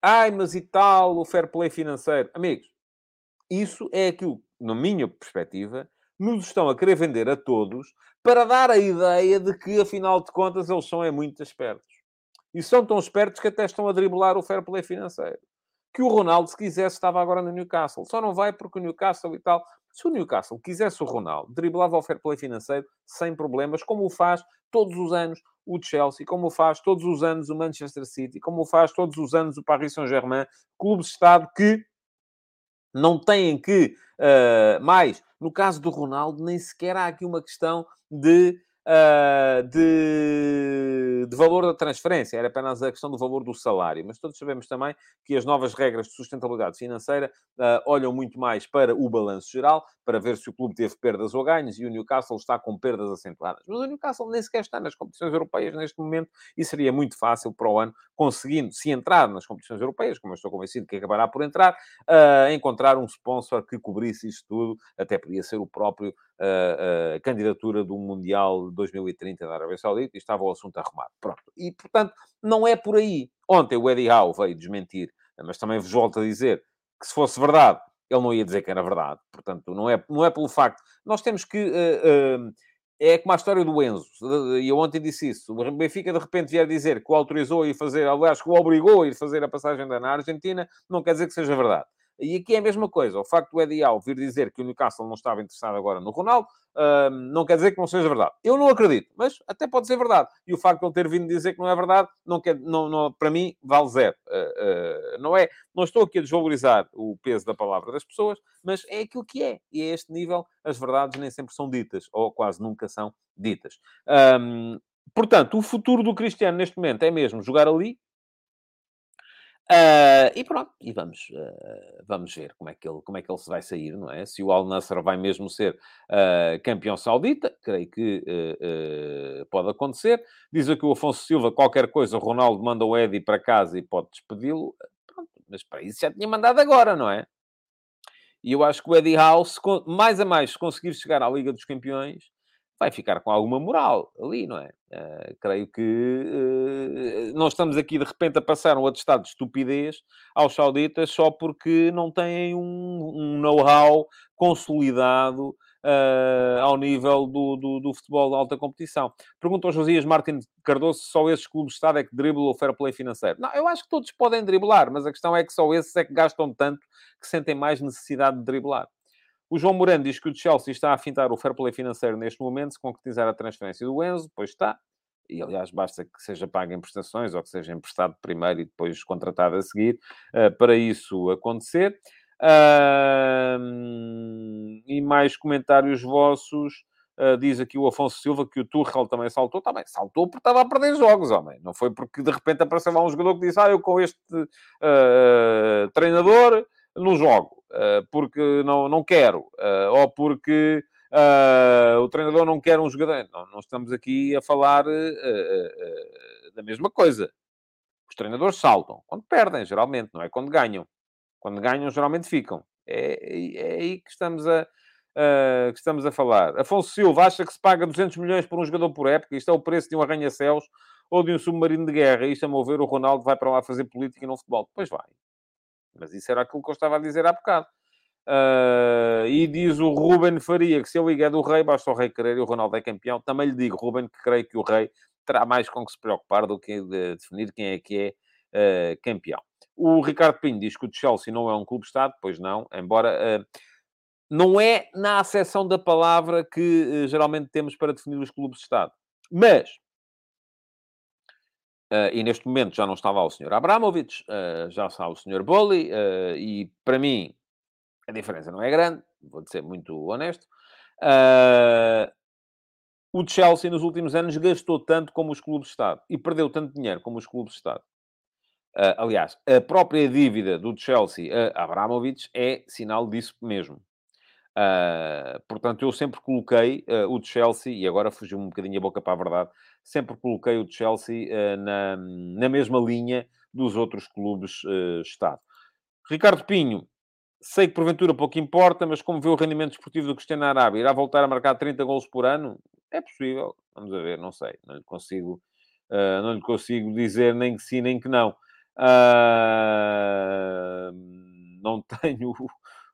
Ai, mas e tal, o fair play financeiro. Amigos, isso é aquilo, na minha perspectiva, nos estão a querer vender a todos para dar a ideia de que, afinal de contas, eles são é muito espertos. E são tão espertos que até estão a driblar o fair play financeiro. Que o Ronaldo, se quisesse, estava agora no Newcastle. Só não vai porque o Newcastle e tal. Se o Newcastle quisesse o Ronaldo, driblava o fair play financeiro sem problemas, como o faz todos os anos o Chelsea, como o faz todos os anos o Manchester City, como o faz todos os anos o Paris Saint-Germain, clubes-estado que não têm que, uh, mais, no caso do Ronaldo, nem sequer há aqui uma questão de uh, de, de, valor da transferência, era apenas a questão do valor do salário. Mas todos sabemos também que as novas regras de sustentabilidade financeira uh, olham muito mais para o balanço geral, para ver se o clube teve perdas ou ganhos, e o Newcastle está com perdas acentuadas. Mas o Newcastle nem sequer está nas competições europeias neste momento, e seria muito fácil para o ano, conseguindo, se entrar nas competições europeias, como eu estou convencido que acabará por entrar, uh, encontrar um sponsor que cobrisse isto tudo, até podia ser o próprio a, candidatura do Mundial 2030 da Arábia Saudita e estava o assunto arrumado. Pronto. E, portanto, não é por aí. Ontem o Eddie Howe veio desmentir, mas também vos volto a dizer que se fosse verdade, ele não ia dizer que era verdade. Portanto, não é, não é pelo facto... Nós temos que... Uh, uh, é como a história do Enzo. E eu ontem disse isso. O Benfica, de repente, vier dizer que o autorizou a ir fazer, aliás, que o obrigou a ir fazer a passagem da na Argentina, não quer dizer que seja verdade. E aqui é a mesma coisa. O facto do Eddie Howe vir dizer que o Newcastle não estava interessado agora no Ronaldo, uh, não quer dizer que não seja verdade. Eu não acredito, mas até pode ser verdade. E o facto de ele ter vindo dizer que não é verdade, não quer, não, não, para mim, vale zero. Uh, uh, não é, não estou aqui a desvalorizar o peso da palavra das pessoas, mas é aquilo que é. E a este nível, as verdades nem sempre são ditas, ou quase nunca são ditas. Um, portanto, o futuro do Cristiano neste momento é mesmo jogar ali, Uh, e pronto, e vamos, uh, vamos ver como é, que ele, como é que ele se vai sair, não é? Se o Al Nassr vai mesmo ser uh, campeão saudita, creio que pode acontecer. Diz aqui o Afonso Silva, qualquer coisa, o Ronaldo manda o Eddie para casa e pode despedi-lo. mas para isso já tinha mandado agora, não é? E eu acho que o Eddie House, mais a mais, se conseguir chegar à Liga dos Campeões, vai ficar com alguma moral ali, não é? Uh, creio que uh, não estamos aqui de repente a passar um atestado de estupidez aos sauditas só porque não têm um, um know-how consolidado uh, ao nível do, do, do, futebol de alta competição. Pergunta ao Josias Martin Cardoso se só esses clubes de Estado é que driblam o fair play financeiro. Não, eu acho que todos podem driblar, mas a questão é que só esses é que gastam tanto que sentem mais necessidade de driblar. O João Moreno diz que o Chelsea está a fintar o fair play financeiro neste momento, se concretizar a transferência do Enzo, pois está. E, aliás, basta que seja pago em prestações ou que seja emprestado primeiro e depois contratado a seguir uh, para isso acontecer. Uh, e mais comentários vossos. Uh, diz aqui o Afonso Silva que o Tuchel também saltou. Também saltou porque estava a perder jogos, homem. Não foi porque de repente apareceu lá um jogador que disse: Ah, eu com este uh, treinador não jogo. Eh, porque não, não quero, eh, ou porque uh, o treinador não quer um jogador. Não, não estamos aqui a falar da mesma coisa. Os treinadores saltam quando perdem, geralmente, não é quando ganham. Quando ganham, geralmente ficam. É, é aí que estamos a, uh, que estamos a falar. Afonso Silva acha que se paga 200 milhões por um jogador por época. Isto é o preço de um arranha-céus ou de um submarino de guerra. Isto, a meu ver, o Ronaldo vai para lá fazer política e não futebol. Pois vai. Mas isso era aquilo que eu estava a dizer há bocado. Uh, e diz o Ruben Faria que se eu ligar do Rei, basta o Rei querer e o Ronaldo é campeão. Também lhe digo, Ruben, que creio que o Rei terá mais com que se preocupar do que de definir quem é que é uh, campeão. O Ricardo Pinho diz que o Chelsea não é um clube-estado, pois não, embora uh, não é na acessão da palavra que geralmente temos para definir os clubes-estado. Mas Uh, e neste momento já não estava o Sr. Abramovich, uh, já está o Sr. Bolli, uh, e para mim a diferença não é grande, vou ser muito honesto. O Chelsea, nos últimos anos, gastou tanto como os clubes de Estado e perdeu tanto dinheiro como os clubes de Estado. Aliás, a própria dívida do Chelsea a Abramovich é sinal disso mesmo. Uh, portanto, eu sempre coloquei uh, o Chelsea, e agora fugiu um bocadinho a boca para a verdade, sempre coloquei o Chelsea uh, na, na mesma linha dos outros clubes Estado. Ricardo Pinho, sei que porventura pouco importa, mas como vê o rendimento esportivo do Cristiano Arábia, irá voltar a marcar 30 gols por ano? É possível, vamos a ver, não sei, não lhe consigo, não lhe consigo dizer nem que sim, nem que não. não tenho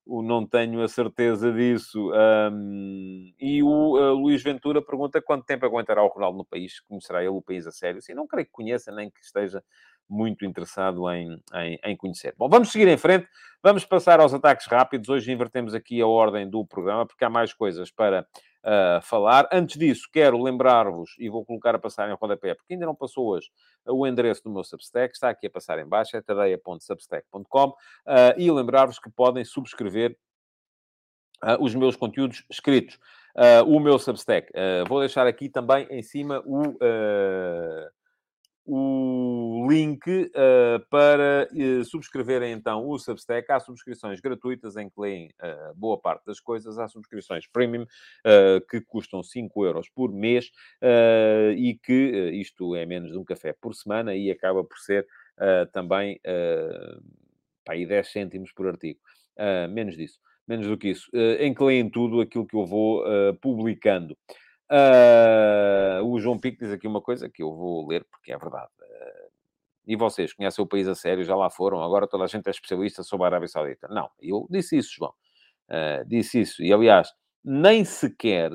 não tenho a certeza disso. Um, e o uh, Luís Ventura pergunta quanto tempo aguentará o Ronaldo no país, conhecerá ele o país a sério. Sim, não creio que conheça, nem que esteja muito interessado em, em, em, conhecer. Bom, vamos seguir em frente, vamos passar aos ataques rápidos. Hoje invertemos aqui a ordem do programa, porque há mais coisas para uh, falar. Antes disso, quero lembrar-vos, e vou colocar a passar em rodapé, porque ainda não passou hoje, o endereço do meu Substack, está aqui a passar em baixo, é tadeia.substack.com, uh, e lembrar-vos que podem subscrever uh, os meus conteúdos escritos. o meu Substack. vou deixar aqui também em cima o o link uh, para uh, subscreverem então o Substack. Há subscrições gratuitas em que leem uh, boa parte das coisas. Há subscrições premium que custam 5 euros por mês e que isto é menos de um café por semana e acaba por ser também uh, aí 10 cêntimos por artigo. menos disso. Menos do que isso. em que leem tudo aquilo que eu vou publicando. O João Pico diz aqui uma coisa que eu vou ler porque é verdade. Uh, e vocês conhecem o país a sério, já lá foram, agora toda a gente é especialista sobre a Arábia Saudita. Não, eu disse isso, João. Uh, disse isso. E aliás, nem sequer,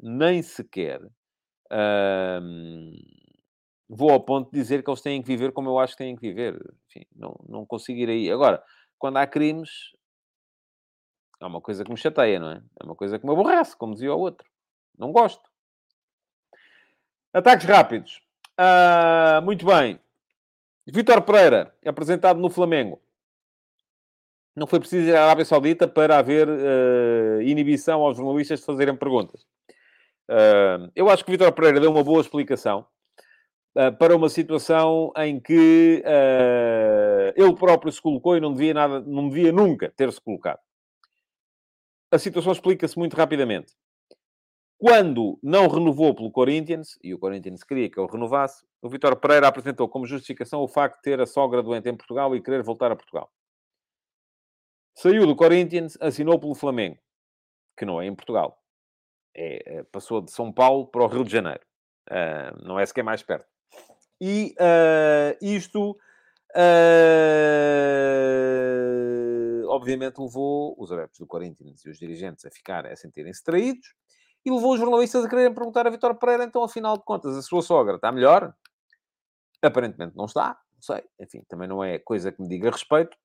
nem sequer vou ao ponto de dizer que eles têm que viver como eu acho que têm que viver. Enfim, não, não consigo ir aí. Agora, quando há crimes, é uma coisa que me chateia, não é? É uma coisa que me aborrece, como dizia o outro. Não gosto. Ataques rápidos. Uh, muito bem. Vitor Pereira, apresentado no Flamengo. Não foi preciso ir à Arábia Saudita para haver uh, inibição aos jornalistas de fazerem perguntas. Uh, eu acho que Vitor Pereira deu uma boa explicação para uma situação em que ele próprio se colocou e não devia, nada, não devia nunca ter-se colocado. A situação explica-se muito rapidamente. Quando não renovou pelo Corinthians, e o Corinthians queria que ele renovasse, o Vitor Pereira apresentou como justificação o facto de ter a sogra doente em Portugal e querer voltar a Portugal. Saiu do Corinthians, assinou pelo Flamengo, que não é em Portugal. É, é passou de São Paulo para o Rio de Janeiro. Uh, não é sequer mais perto. E uh, isto, uh, obviamente, levou os adeptos do Corinthians e os dirigentes a ficarem, a sentirem-se traídos e levou os jornalistas a quererem perguntar a Vitor Pereira, então, afinal de contas, a sua sogra está melhor? Aparentemente não está, não sei. Enfim, também não é coisa que me diga respeito.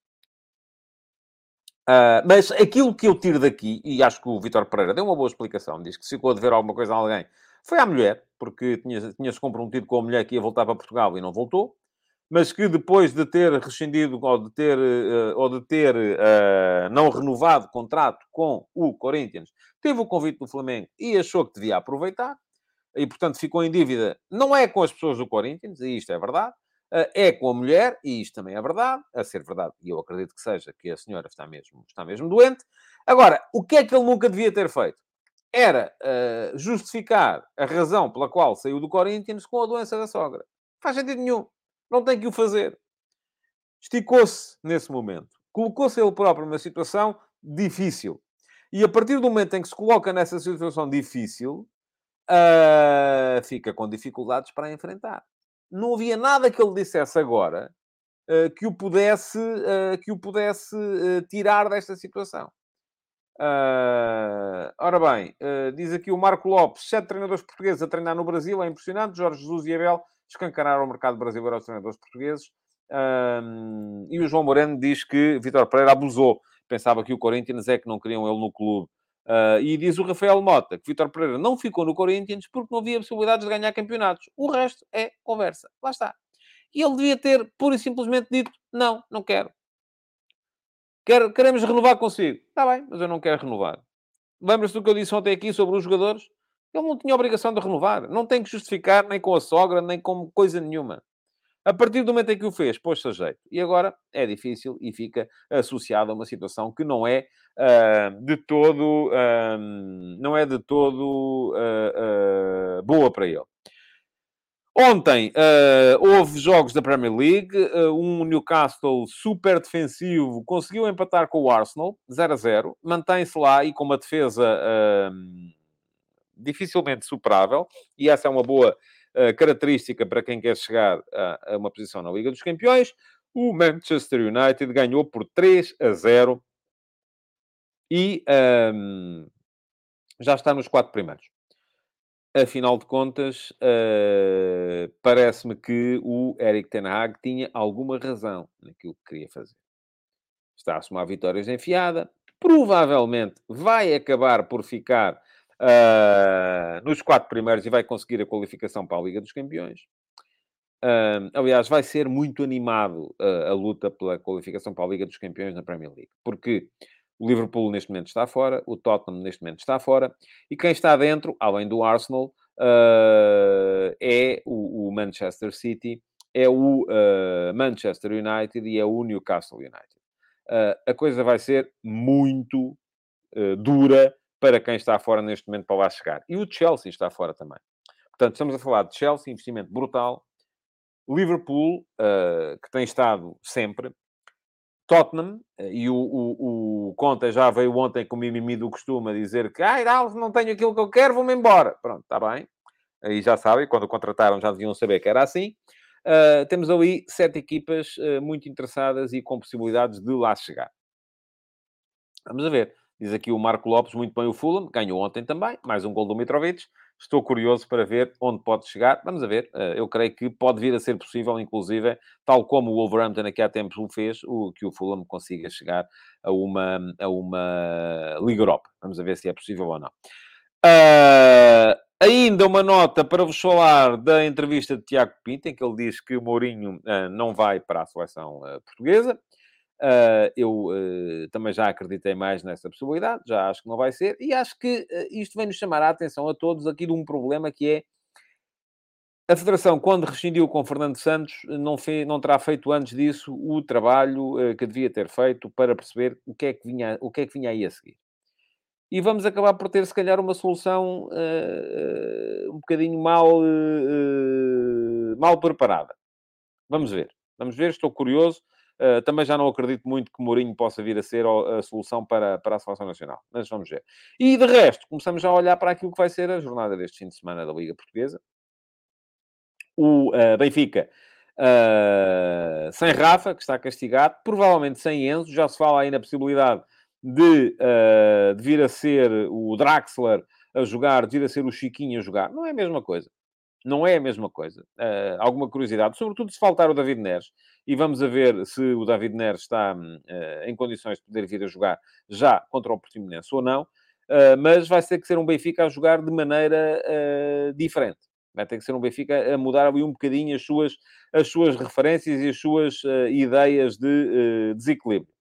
Uh, mas aquilo que eu tiro daqui, e acho que o Vitor Pereira deu uma boa explicação, diz que se ficou a dever alguma coisa a alguém, foi à mulher, porque tinha-se tinha comprometido com a mulher que ia voltar para Portugal e não voltou mas que depois de ter rescindido ou de ter, uh, ou de ter uh, não renovado contrato com o Corinthians, teve o convite do Flamengo e achou que devia aproveitar, e portanto ficou em dívida, não é com as pessoas do Corinthians, e isto é verdade, uh, é com a mulher, e isto também é verdade, a ser verdade, e eu acredito que seja, que a senhora está mesmo, está mesmo doente. Agora, o que é que ele nunca devia ter feito? Era justificar a razão pela qual saiu do Corinthians com a doença da sogra. Faz sentido nenhum. Não tem que o fazer. Esticou-se nesse momento. Colocou-se ele próprio numa situação difícil. E a partir do momento em que se coloca nessa situação difícil, uh, fica com dificuldades para enfrentar. Não havia nada que ele dissesse agora uh, que o pudesse, uh, que o pudesse tirar desta situação. ora bem, diz aqui o Marco Lopes, sete treinadores portugueses a treinar no Brasil, é impressionante. Jorge Jesus e Abel escancararam o mercado brasileiro aos treinadores portugueses. Um, e o João Moreno diz que Vitor Pereira abusou. Pensava que o Corinthians é que não queriam ele no clube. Uh, e diz o Rafael Mota que Vitor Pereira não ficou no Corinthians porque não havia possibilidades de ganhar campeonatos. O resto é conversa. Lá está. E ele devia ter pura e simplesmente dito: não, não quero. quero queremos renovar consigo. Está bem, mas eu não quero renovar. Lembra-se do que eu disse ontem aqui sobre os jogadores? Ele não tinha obrigação de renovar. Não tem que justificar nem com a sogra, nem com coisa nenhuma. A partir do momento em que o fez, pôs-se a jeito. E agora é difícil e fica associado a uma situação que não é uh, de todo, uh, não é de todo uh, boa para ele. Ontem houve jogos da Premier League. um Newcastle super defensivo conseguiu empatar com o Arsenal, 0 a 0. Mantém-se lá e com uma defesa dificilmente superável. E essa é uma boa uh, característica para quem quer chegar a, a, uma posição na Liga dos Campeões. O Manchester United ganhou por 3 a 0 e um, já está nos quatro primeiros. Afinal de contas, uh, parece-me que o Eric Ten Hag tinha alguma razão naquilo que queria fazer. Está a somar vitórias enfiada, provavelmente vai acabar por ficar uh, nos quatro primeiros e vai conseguir a qualificação para a Liga dos Campeões. Uh, aliás, vai ser muito animado uh, a luta pela qualificação para a Liga dos Campeões na Premier League, porque o Liverpool neste momento está fora, o Tottenham neste momento está fora, e quem está dentro, além do Arsenal, uh, é o, o, Manchester City, é o Manchester United e é o Newcastle United. a coisa vai ser muito dura para quem está fora neste momento para lá chegar. E o Chelsea está fora também. Portanto, estamos a falar de Chelsea, investimento brutal. Liverpool, uh, que tem estado sempre. Tottenham, uh, e o, o, o Conte já veio ontem com o mimimi do costume a dizer que, ai, ah, não tenho aquilo que eu quero, vou-me embora. Pronto, está bem. Aí já sabem, quando o contrataram já deviam saber que era assim. Uh, temos ali sete equipas muito interessadas e com possibilidades de lá chegar. Vamos a ver. Diz aqui o Marco Lopes, muito bem o Fulham, ganhou ontem também, mais um gol do Mitrovic. Estou curioso para ver onde pode chegar. Vamos a ver. Eh, eu creio que pode vir a ser possível, inclusive, tal como o Wolverhampton aqui há tempos o fez, o, que o Fulham consiga chegar a uma, a uma Liga Europa. Vamos a ver se é possível ou não. Uh, ainda uma nota para vos falar da entrevista de Tiago Pinto, em que ele diz que o Mourinho uh, não vai para a seleção uh, portuguesa. Uh, eu uh, também já acreditei mais nessa possibilidade, já acho que não vai ser, e acho que uh, isto vem nos chamar a atenção a todos aqui de um problema que é a Federação, quando rescindiu com Fernando Santos, não, fez, não terá feito antes disso o trabalho que devia ter feito para perceber o que, é que vinha, o que é que vinha aí a seguir. E vamos acabar por ter, se calhar, uma solução um bocadinho mal, mal preparada. Vamos ver. Vamos ver, estou curioso. Uh, também já não acredito muito que Mourinho possa vir a ser a solução para, para a seleção nacional. Mas vamos ver. E de resto, começamos já a olhar para aquilo que vai ser a jornada deste fim de semana da Liga Portuguesa. O uh, Benfica uh, sem Rafa, que está castigado, provavelmente sem Enzo. Já se fala aí na possibilidade de, de vir a ser o Draxler a jogar, de vir a ser o Chiquinho a jogar. Não é a mesma coisa. Não é a mesma coisa. Uh, alguma curiosidade, sobretudo se faltar o David Neres. E vamos a ver se o David Neres está uh, em condições de poder vir a jogar já contra o Portimonense ou não. Uh, mas vai ter que ser um Benfica a jogar de maneira diferente. Vai ter que ser um Benfica a mudar ali um bocadinho as suas, as suas referências e as suas ideias de desequilíbrio.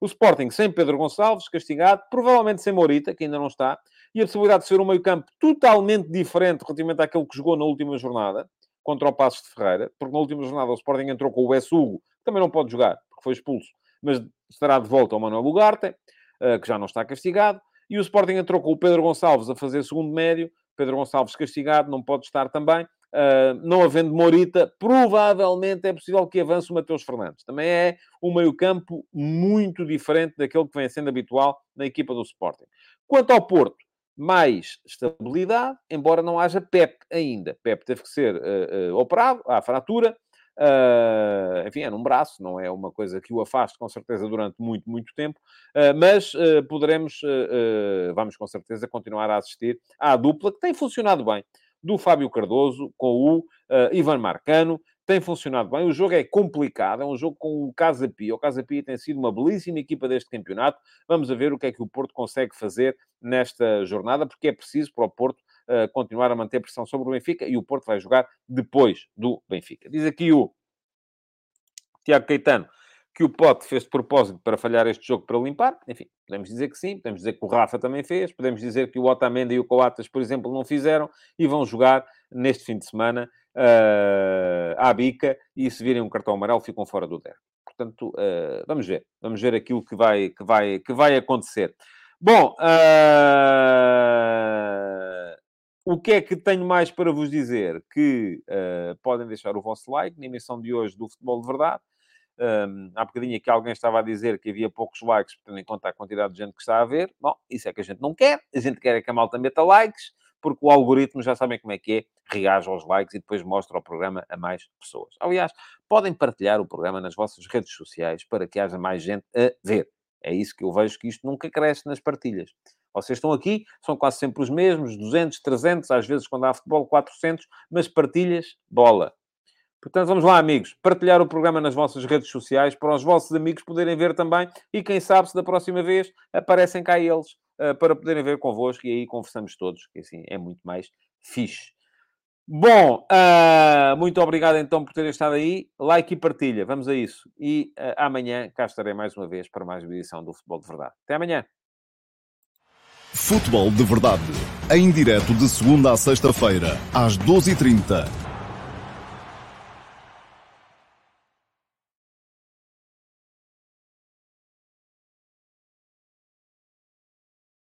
O Sporting sem Pedro Gonçalves, castigado, provavelmente sem Morita, que ainda não está, e a possibilidade de ser um meio-campo totalmente diferente relativamente àquele que jogou na última jornada, contra o Passos de Ferreira, porque na última jornada o Sporting entrou com o Hugo, que também não pode jogar, porque foi expulso, mas estará de volta ao Manuel Ugarte, eh, que já não está castigado, e o Sporting entrou com o Pedro Gonçalves a fazer segundo médio, Pedro Gonçalves castigado, não pode estar também, Uh, não havendo Morita, provavelmente é possível que avance o Mateus Fernandes. Também é um meio-campo muito diferente daquele que vem sendo habitual na equipa do Sporting. Quanto ao Porto, mais estabilidade, embora não haja PEP ainda. PEP teve que ser uh, uh, operado, há fratura, uh, enfim, é num braço, não é uma coisa que o afaste com certeza durante muito, muito tempo, mas poderemos, vamos com certeza continuar a assistir à dupla que tem funcionado bem, do Fábio Cardoso com o Ivan Marcano, tem funcionado bem. O jogo é complicado, é um jogo com o Casa Pia. O Casa Pia tem sido uma belíssima equipa deste campeonato. Vamos a ver o que é que o Porto consegue fazer nesta jornada, porque é preciso para o Porto uh, continuar a manter pressão sobre o Benfica e o Porto vai jogar depois do Benfica. Diz aqui o Tiago Caetano que o Pote fez de propósito para falhar este jogo para limpar. Enfim, podemos dizer que sim, podemos dizer que o Rafa também fez, podemos dizer que o Otamendi e o Coatas, por exemplo, não fizeram e vão jogar neste fim de semana uh, à bica e se virem um cartão amarelo ficam fora do derby. Portanto, uh, vamos ver. Vamos ver aquilo que vai, que vai, que vai acontecer. Bom, uh, o que é que tenho mais para vos dizer? Que uh, podem deixar o vosso like na emissão de hoje do Futebol de Verdade. Um, há bocadinho aqui alguém estava a dizer que havia poucos likes, tendo em conta a quantidade de gente que está a ver. Bom, isso é que a gente não quer. A gente quer é que a malta meta likes, porque o algoritmo já sabem como é que é, reage aos likes e depois mostra o programa a mais pessoas. Aliás, podem partilhar o programa nas vossas redes sociais para que haja mais gente a ver. É isso que eu vejo que isto nunca cresce nas partilhas. Vocês estão aqui, são quase sempre os mesmos, 200, 300, às vezes quando há futebol 400, mas partilhas, bola. Portanto, vamos lá, amigos, partilhar o programa nas vossas redes sociais para os vossos amigos poderem ver também e quem sabe se da próxima vez aparecem cá eles para poderem ver convosco e aí conversamos todos, que assim é muito mais fixe. Bom, uh, muito obrigado então por terem estado aí. Like e partilha, vamos a isso. E uh, amanhã cá estarei mais uma vez para mais uma edição do Futebol de Verdade. Até amanhã. Futebol de Verdade, em direto de segunda a sexta-feira, às 12h30